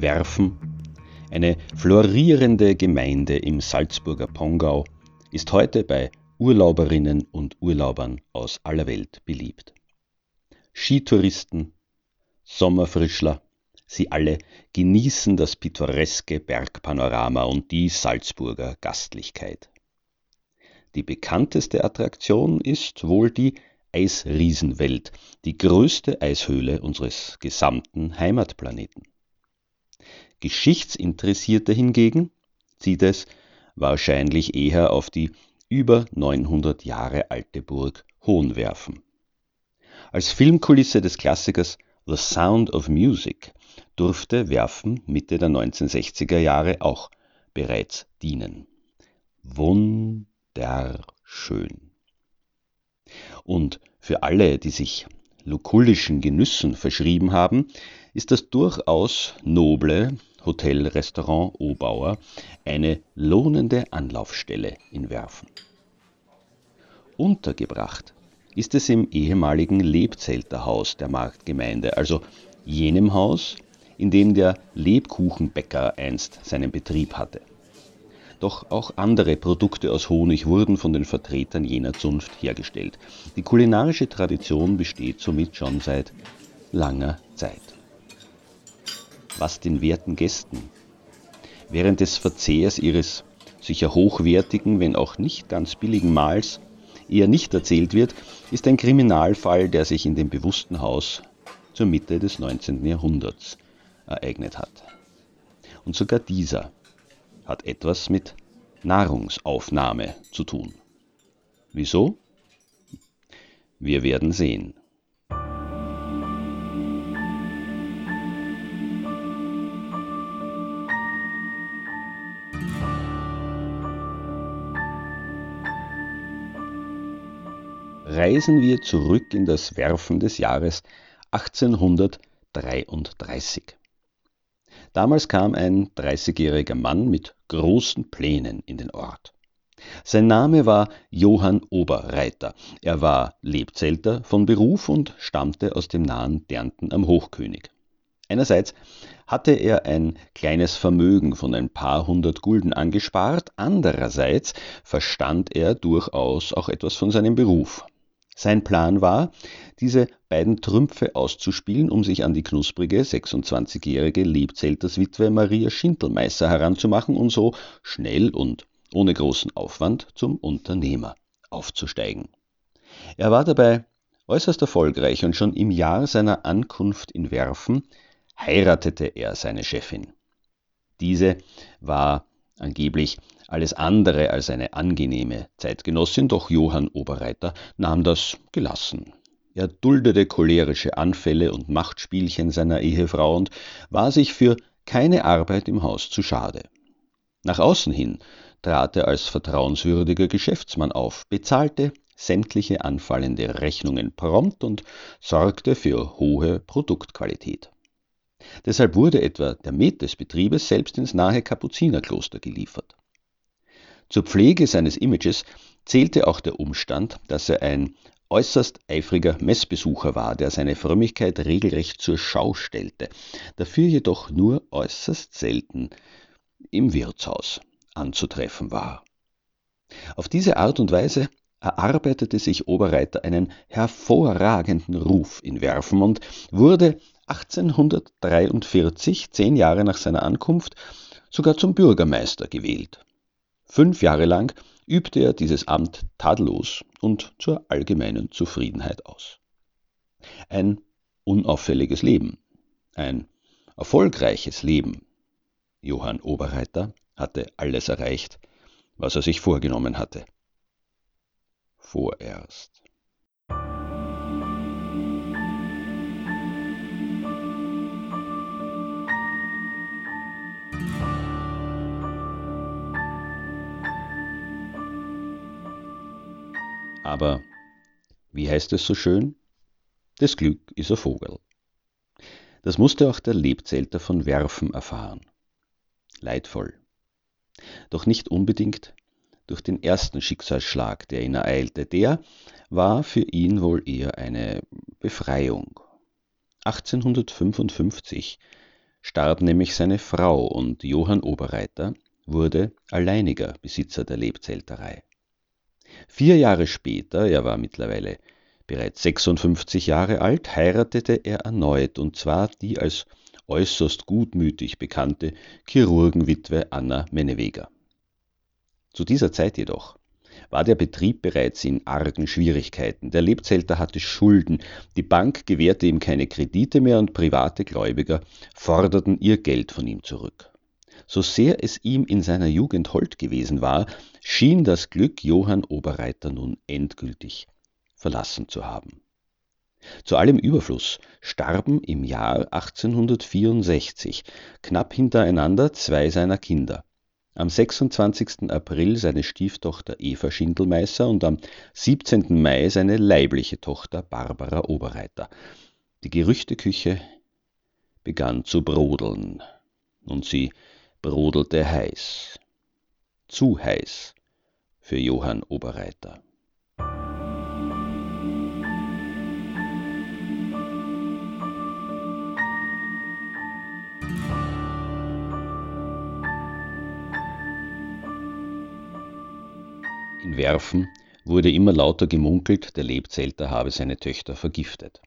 Werfen, eine florierende Gemeinde im Salzburger Pongau, ist heute bei Urlauberinnen und Urlaubern aus aller Welt beliebt. Skitouristen, Sommerfrischler, sie alle genießen das pittoreske Bergpanorama und die Salzburger Gastlichkeit. Die bekannteste Attraktion ist wohl die Eisriesenwelt, die größte Eishöhle unseres gesamten Heimatplaneten. Geschichtsinteressierte hingegen zieht es wahrscheinlich eher auf die über 900 Jahre alte Burg Hohenwerfen. Als Filmkulisse des Klassikers The Sound of Music durfte Werfen Mitte der 1960er Jahre auch bereits dienen. Wunderschön. Und für alle, die sich lukullischen Genüssen verschrieben haben, ist das durchaus noble Hotel Restaurant Obauer eine lohnende Anlaufstelle in Werfen. Untergebracht ist es im ehemaligen Lebzelterhaus der Marktgemeinde, also jenem Haus, in dem der Lebkuchenbäcker einst seinen Betrieb hatte. Doch auch andere Produkte aus Honig wurden von den Vertretern jener Zunft hergestellt. Die kulinarische Tradition besteht somit schon seit langer Zeit was den werten Gästen während des Verzehrs ihres sicher hochwertigen, wenn auch nicht ganz billigen Mahls eher nicht erzählt wird, ist ein Kriminalfall, der sich in dem bewussten Haus zur Mitte des 19. Jahrhunderts ereignet hat. Und sogar dieser hat etwas mit Nahrungsaufnahme zu tun. Wieso? Wir werden sehen. Reisen wir zurück in das Werfen des Jahres 1833. Damals kam ein 30-jähriger Mann mit großen Plänen in den Ort. Sein Name war Johann Oberreiter. Er war Lebzelter von Beruf und stammte aus dem nahen Dernten am Hochkönig. Einerseits hatte er ein kleines Vermögen von ein paar hundert Gulden angespart, andererseits verstand er durchaus auch etwas von seinem Beruf. Sein Plan war, diese beiden Trümpfe auszuspielen, um sich an die knusprige 26-jährige Lebzelterswitwe Maria Schintelmeißer heranzumachen und so schnell und ohne großen Aufwand zum Unternehmer aufzusteigen. Er war dabei äußerst erfolgreich und schon im Jahr seiner Ankunft in Werfen heiratete er seine Chefin. Diese war angeblich alles andere als eine angenehme Zeitgenossin, doch Johann Oberreiter nahm das gelassen. Er duldete cholerische Anfälle und Machtspielchen seiner Ehefrau und war sich für keine Arbeit im Haus zu schade. Nach außen hin trat er als vertrauenswürdiger Geschäftsmann auf, bezahlte sämtliche anfallende Rechnungen prompt und sorgte für hohe Produktqualität. Deshalb wurde etwa der Met des Betriebes selbst ins nahe Kapuzinerkloster geliefert. Zur Pflege seines Images zählte auch der Umstand, dass er ein äußerst eifriger Messbesucher war, der seine Frömmigkeit regelrecht zur Schau stellte, dafür jedoch nur äußerst selten im Wirtshaus anzutreffen war. Auf diese Art und Weise erarbeitete sich Oberreiter einen hervorragenden Ruf in Werfen und wurde 1843, zehn Jahre nach seiner Ankunft, sogar zum Bürgermeister gewählt. Fünf Jahre lang übte er dieses Amt tadellos und zur allgemeinen Zufriedenheit aus. Ein unauffälliges Leben, ein erfolgreiches Leben. Johann Oberreiter hatte alles erreicht, was er sich vorgenommen hatte vorerst. Aber, wie heißt es so schön? Das Glück ist ein Vogel. Das musste auch der Lebzelter von Werfen erfahren. Leidvoll. Doch nicht unbedingt durch den ersten Schicksalsschlag, der ihn ereilte. Der war für ihn wohl eher eine Befreiung. 1855 starb nämlich seine Frau und Johann Oberreiter wurde alleiniger Besitzer der Lebzelterei. Vier Jahre später, er war mittlerweile bereits 56 Jahre alt, heiratete er erneut, und zwar die als äußerst gutmütig bekannte Chirurgenwitwe Anna Menneweger. Zu dieser Zeit jedoch war der Betrieb bereits in argen Schwierigkeiten. Der Lebzelter hatte Schulden, die Bank gewährte ihm keine Kredite mehr und private Gläubiger forderten ihr Geld von ihm zurück. So sehr es ihm in seiner Jugend hold gewesen war, schien das Glück Johann Oberreiter nun endgültig verlassen zu haben. Zu allem Überfluss starben im Jahr 1864 knapp hintereinander zwei seiner Kinder am 26. April seine Stieftochter Eva Schindelmeißer und am 17. Mai seine leibliche Tochter Barbara Oberreiter. Die Gerüchteküche begann zu brodeln, und sie brodelte heiß, zu heiß für Johann Oberreiter. In Werfen wurde immer lauter gemunkelt, der Lebzelter habe seine Töchter vergiftet.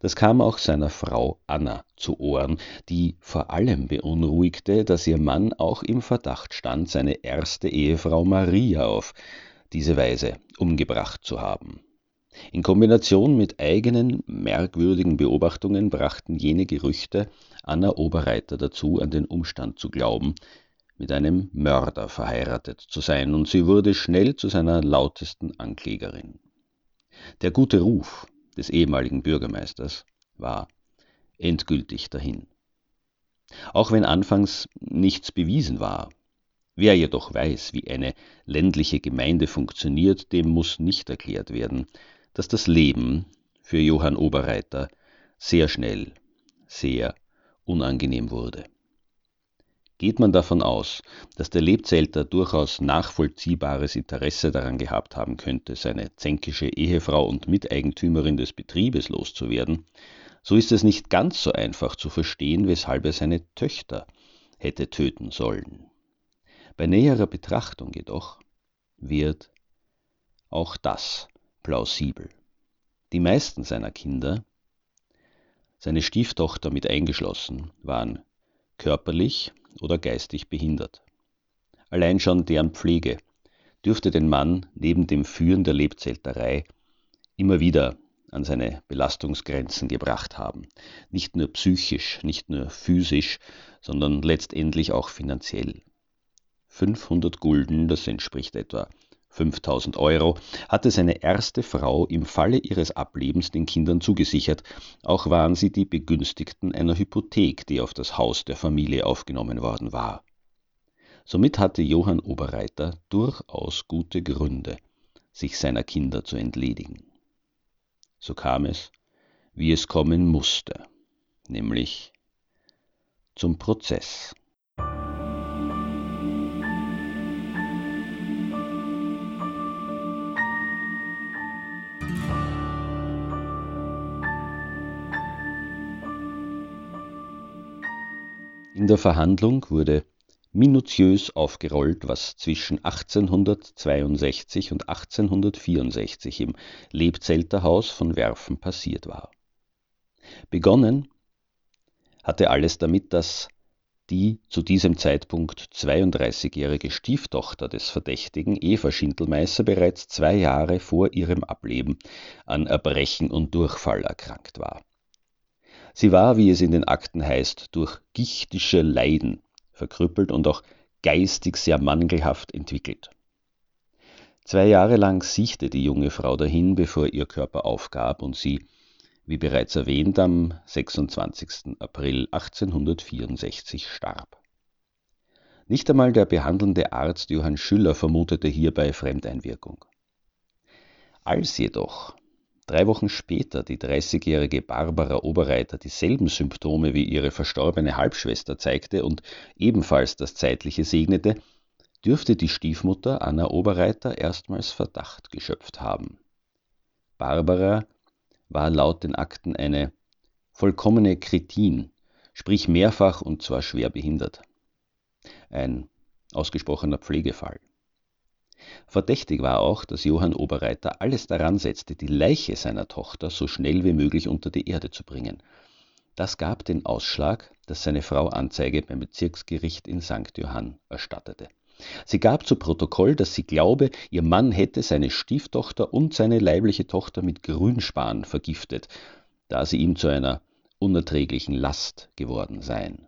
Das kam auch seiner Frau Anna zu Ohren, die vor allem beunruhigte, dass ihr Mann auch im Verdacht stand, seine erste Ehefrau Maria auf diese Weise umgebracht zu haben. In Kombination mit eigenen merkwürdigen Beobachtungen brachten jene Gerüchte Anna Oberreiter dazu, an den Umstand zu glauben, mit einem Mörder verheiratet zu sein, und sie wurde schnell zu seiner lautesten Anklägerin. Der gute Ruf des ehemaligen Bürgermeisters war endgültig dahin. Auch wenn anfangs nichts bewiesen war, wer jedoch weiß, wie eine ländliche Gemeinde funktioniert, dem muss nicht erklärt werden, dass das Leben für Johann Oberreiter sehr schnell, sehr unangenehm wurde. Geht man davon aus, dass der Lebzelter durchaus nachvollziehbares Interesse daran gehabt haben könnte, seine zänkische Ehefrau und Miteigentümerin des Betriebes loszuwerden, so ist es nicht ganz so einfach zu verstehen, weshalb er seine Töchter hätte töten sollen. Bei näherer Betrachtung jedoch wird auch das plausibel. Die meisten seiner Kinder, seine Stieftochter mit eingeschlossen, waren körperlich oder geistig behindert. Allein schon deren Pflege dürfte den Mann neben dem Führen der Lebzelterei immer wieder an seine Belastungsgrenzen gebracht haben. Nicht nur psychisch, nicht nur physisch, sondern letztendlich auch finanziell. 500 Gulden, das entspricht etwa 5000 Euro, hatte seine erste Frau im Falle ihres Ablebens den Kindern zugesichert, auch waren sie die Begünstigten einer Hypothek, die auf das Haus der Familie aufgenommen worden war. Somit hatte Johann Oberreiter durchaus gute Gründe, sich seiner Kinder zu entledigen. So kam es, wie es kommen musste, nämlich zum Prozess. Der Verhandlung wurde minutiös aufgerollt, was zwischen 1862 und 1864 im Lebzelterhaus von Werfen passiert war. Begonnen hatte alles damit, dass die zu diesem Zeitpunkt 32-jährige Stieftochter des Verdächtigen, Eva Schindelmeißer, bereits zwei Jahre vor ihrem Ableben an Erbrechen und Durchfall erkrankt war. Sie war, wie es in den Akten heißt, durch gichtische Leiden verkrüppelt und auch geistig sehr mangelhaft entwickelt. Zwei Jahre lang siechte die junge Frau dahin, bevor ihr Körper aufgab und sie wie bereits erwähnt, am 26. April 1864 starb. Nicht einmal der behandelnde Arzt Johann Schüller vermutete hierbei Fremdeinwirkung. Als jedoch drei Wochen später die 30-jährige Barbara Oberreiter dieselben Symptome wie ihre verstorbene Halbschwester zeigte und ebenfalls das Zeitliche segnete, dürfte die Stiefmutter Anna Oberreiter erstmals Verdacht geschöpft haben. Barbara war laut den Akten eine vollkommene Kretin, sprich mehrfach und zwar schwer behindert. Ein ausgesprochener Pflegefall. Verdächtig war auch, dass Johann Oberreiter alles daran setzte, die Leiche seiner Tochter so schnell wie möglich unter die Erde zu bringen. Das gab den Ausschlag, dass seine Frau Anzeige beim Bezirksgericht in St. Johann erstattete. Sie gab zu Protokoll, dass sie glaube, ihr Mann hätte seine Stieftochter und seine leibliche Tochter mit Grünspan vergiftet, da sie ihm zu einer unerträglichen Last geworden seien.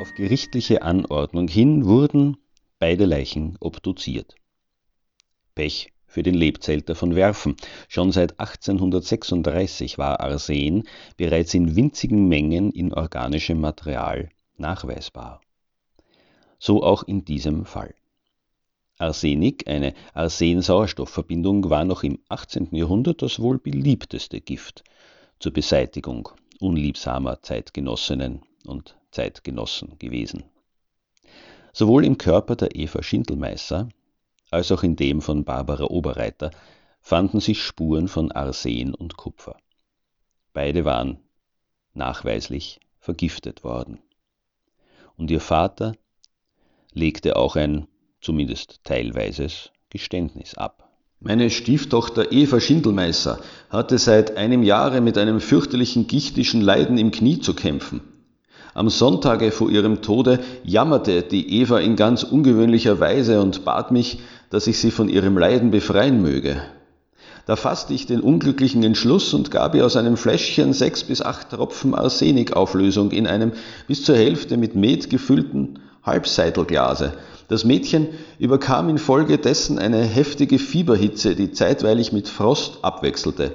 Auf gerichtliche Anordnung hin wurden beide Leichen obduziert. Pech für den Lebzelter von Werfen. Schon seit 1836 war Arsen bereits in winzigen Mengen in organischem Material nachweisbar. So auch in diesem Fall. Arsenik, eine Arsen-Sauerstoffverbindung, war noch im 18. Jahrhundert das wohl beliebteste Gift zur Beseitigung unliebsamer Zeitgenossinnen und Zeitgenossen gewesen. Sowohl im Körper der Eva Schindelmeißer als auch in dem von Barbara Oberreiter fanden sich Spuren von Arsen und Kupfer. Beide waren nachweislich vergiftet worden. Und ihr Vater legte auch ein, zumindest teilweises, Geständnis ab. Meine Stieftochter Eva Schindelmeißer hatte seit einem Jahre mit einem fürchterlichen gichtischen Leiden im Knie zu kämpfen. Am Sonntage vor ihrem Tode jammerte die Eva in ganz ungewöhnlicher Weise und bat mich, dass ich sie von ihrem Leiden befreien möge. Da fasste ich den unglücklichen Entschluss und gab ihr aus einem Fläschchen sechs bis acht Tropfen Arsenikauflösung in einem bis zur Hälfte mit Met gefüllten Halbseitelglase. Das Mädchen überkam infolgedessen eine heftige Fieberhitze, die zeitweilig mit Frost abwechselte.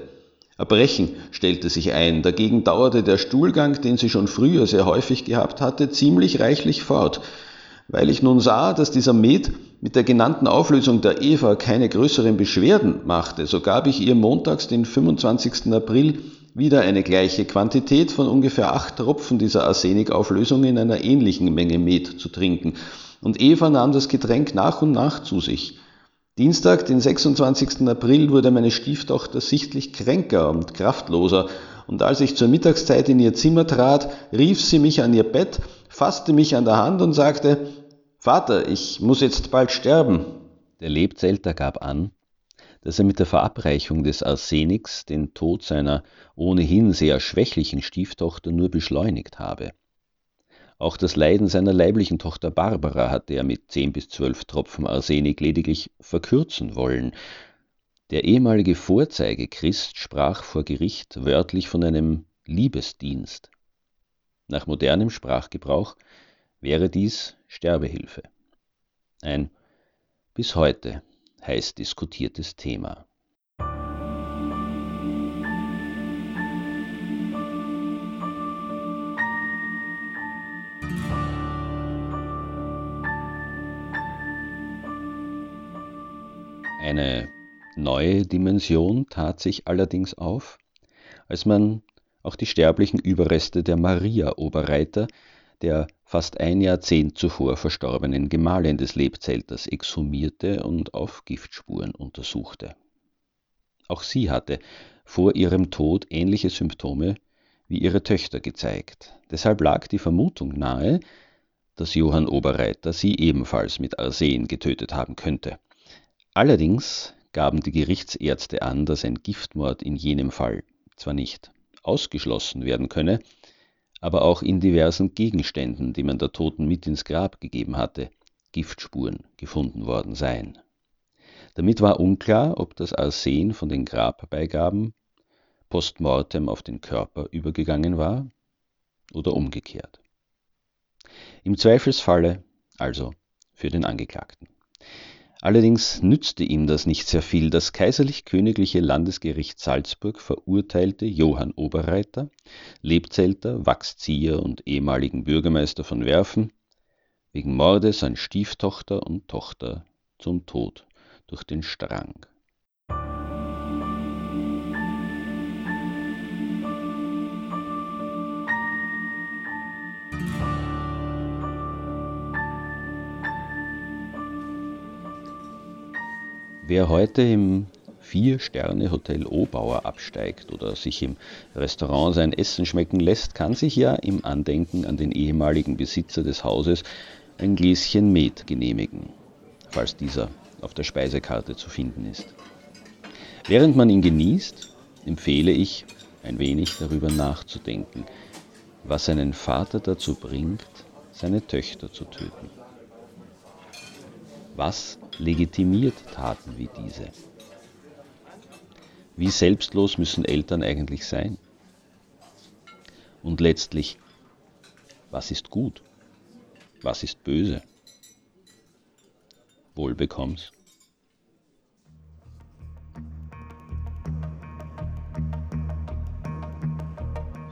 Erbrechen stellte sich ein, dagegen dauerte der Stuhlgang, den sie schon früher sehr häufig gehabt hatte, ziemlich reichlich fort. Weil ich nun sah, dass dieser Met mit der genannten Auflösung der Eva keine größeren Beschwerden machte, so gab ich ihr montags, den 25. April, wieder eine gleiche Quantität von ungefähr acht Tropfen dieser Arsenikauflösung in einer ähnlichen Menge Met zu trinken. Und Eva nahm das Getränk nach und nach zu sich. Dienstag, den 26. April, wurde meine Stieftochter sichtlich kränker und kraftloser, und als ich zur Mittagszeit in ihr Zimmer trat, rief sie mich an ihr Bett, fasste mich an der Hand und sagte, Vater, ich muss jetzt bald sterben. Der Lebzelter gab an, dass er mit der Verabreichung des Arseniks den Tod seiner ohnehin sehr schwächlichen Stieftochter nur beschleunigt habe. Auch das Leiden seiner leiblichen Tochter Barbara hatte er mit zehn bis zwölf Tropfen Arsenik lediglich verkürzen wollen. Der ehemalige Vorzeigechrist sprach vor Gericht wörtlich von einem Liebesdienst. Nach modernem Sprachgebrauch wäre dies Sterbehilfe. Ein bis heute heiß diskutiertes Thema. Eine neue Dimension tat sich allerdings auf, als man auch die sterblichen Überreste der Maria Oberreiter, der fast ein Jahrzehnt zuvor verstorbenen Gemahlin des Lebzelters exhumierte und auf Giftspuren untersuchte. Auch sie hatte vor ihrem Tod ähnliche Symptome wie ihre Töchter gezeigt. Deshalb lag die Vermutung nahe, dass Johann Oberreiter sie ebenfalls mit Arsen getötet haben könnte. Allerdings gaben die Gerichtsärzte an, dass ein Giftmord in jenem Fall zwar nicht ausgeschlossen werden könne, aber auch in diversen Gegenständen, die man der Toten mit ins Grab gegeben hatte, Giftspuren gefunden worden seien. Damit war unklar, ob das Arsen von den Grabbeigaben postmortem auf den Körper übergegangen war oder umgekehrt. Im Zweifelsfalle also für den Angeklagten. Allerdings nützte ihm das nicht sehr viel. Das Kaiserlich-Königliche Landesgericht Salzburg verurteilte Johann Oberreiter, Lebzelter, Wachszieher und ehemaligen Bürgermeister von Werfen, wegen Mordes an Stieftochter und Tochter zum Tod durch den Strang. Wer heute im Vier-Sterne-Hotel Obauer absteigt oder sich im Restaurant sein Essen schmecken lässt, kann sich ja im Andenken an den ehemaligen Besitzer des Hauses ein Gläschen Met genehmigen, falls dieser auf der Speisekarte zu finden ist. Während man ihn genießt, empfehle ich, ein wenig darüber nachzudenken, was einen Vater dazu bringt, seine Töchter zu töten. Was legitimiert Taten wie diese? Wie selbstlos müssen Eltern eigentlich sein? Und letztlich, was ist gut? Was ist böse? Wohl bekomm's.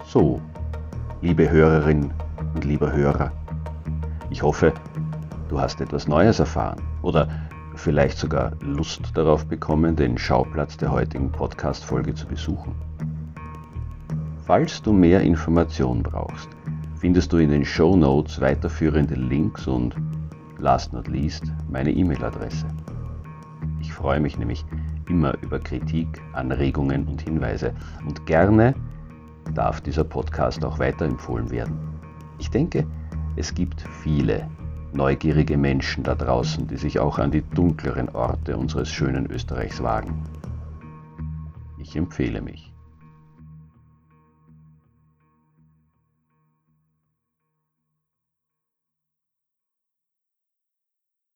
So, liebe Hörerin und lieber Hörer, ich hoffe, du hast etwas Neues erfahren oder vielleicht sogar Lust darauf bekommen, den Schauplatz der heutigen Podcast-Folge zu besuchen. Falls du mehr Informationen brauchst, findest du in den Show Notes weiterführende Links und, last not least, meine E-Mail-Adresse. Ich freue mich nämlich immer über Kritik, Anregungen und Hinweise und gerne darf dieser Podcast auch weiterempfohlen werden. Ich denke, es gibt viele neugierige Menschen da draußen, die sich auch an die dunkleren Orte unseres schönen Österreichs wagen. Ich empfehle mich.